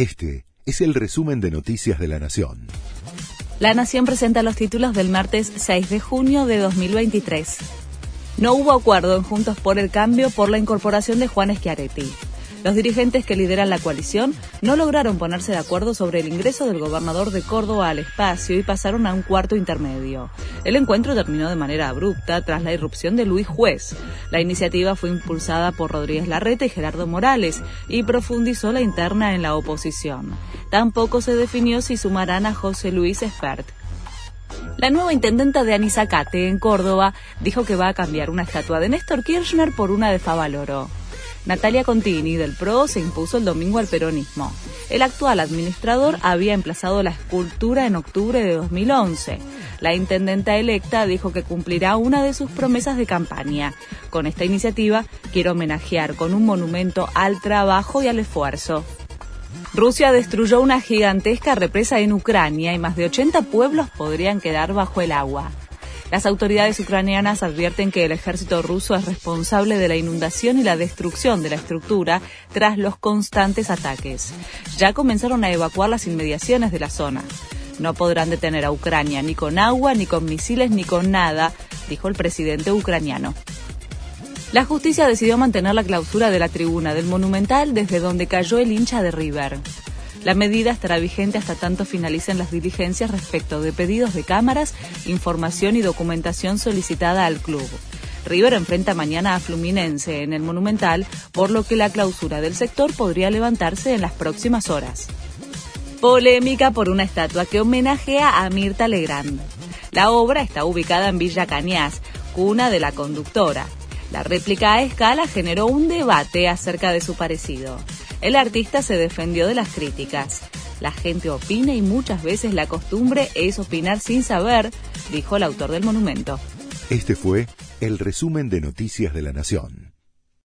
Este es el resumen de Noticias de la Nación. La Nación presenta los títulos del martes 6 de junio de 2023. No hubo acuerdo en Juntos por el Cambio por la incorporación de Juan Schiaretti. Los dirigentes que lideran la coalición no lograron ponerse de acuerdo sobre el ingreso del gobernador de Córdoba al espacio y pasaron a un cuarto intermedio. El encuentro terminó de manera abrupta tras la irrupción de Luis Juez. La iniciativa fue impulsada por Rodríguez Larreta y Gerardo Morales y profundizó la interna en la oposición. Tampoco se definió si sumarán a José Luis Espert. La nueva intendenta de Anizacate, en Córdoba, dijo que va a cambiar una estatua de Néstor Kirchner por una de Favaloro. Natalia Contini del PRO se impuso el domingo al peronismo. El actual administrador había emplazado la escultura en octubre de 2011. La intendenta electa dijo que cumplirá una de sus promesas de campaña. Con esta iniciativa quiere homenajear con un monumento al trabajo y al esfuerzo. Rusia destruyó una gigantesca represa en Ucrania y más de 80 pueblos podrían quedar bajo el agua. Las autoridades ucranianas advierten que el ejército ruso es responsable de la inundación y la destrucción de la estructura tras los constantes ataques. Ya comenzaron a evacuar las inmediaciones de la zona. No podrán detener a Ucrania ni con agua, ni con misiles, ni con nada, dijo el presidente ucraniano. La justicia decidió mantener la clausura de la tribuna del Monumental desde donde cayó el hincha de River. La medida estará vigente hasta tanto finalicen las diligencias respecto de pedidos de cámaras, información y documentación solicitada al club. River enfrenta mañana a Fluminense en el Monumental, por lo que la clausura del sector podría levantarse en las próximas horas. Polémica por una estatua que homenajea a Mirta Legrand. La obra está ubicada en Villa Cañas, cuna de la conductora. La réplica a escala generó un debate acerca de su parecido. El artista se defendió de las críticas. La gente opina y muchas veces la costumbre es opinar sin saber, dijo el autor del monumento. Este fue el resumen de Noticias de la Nación.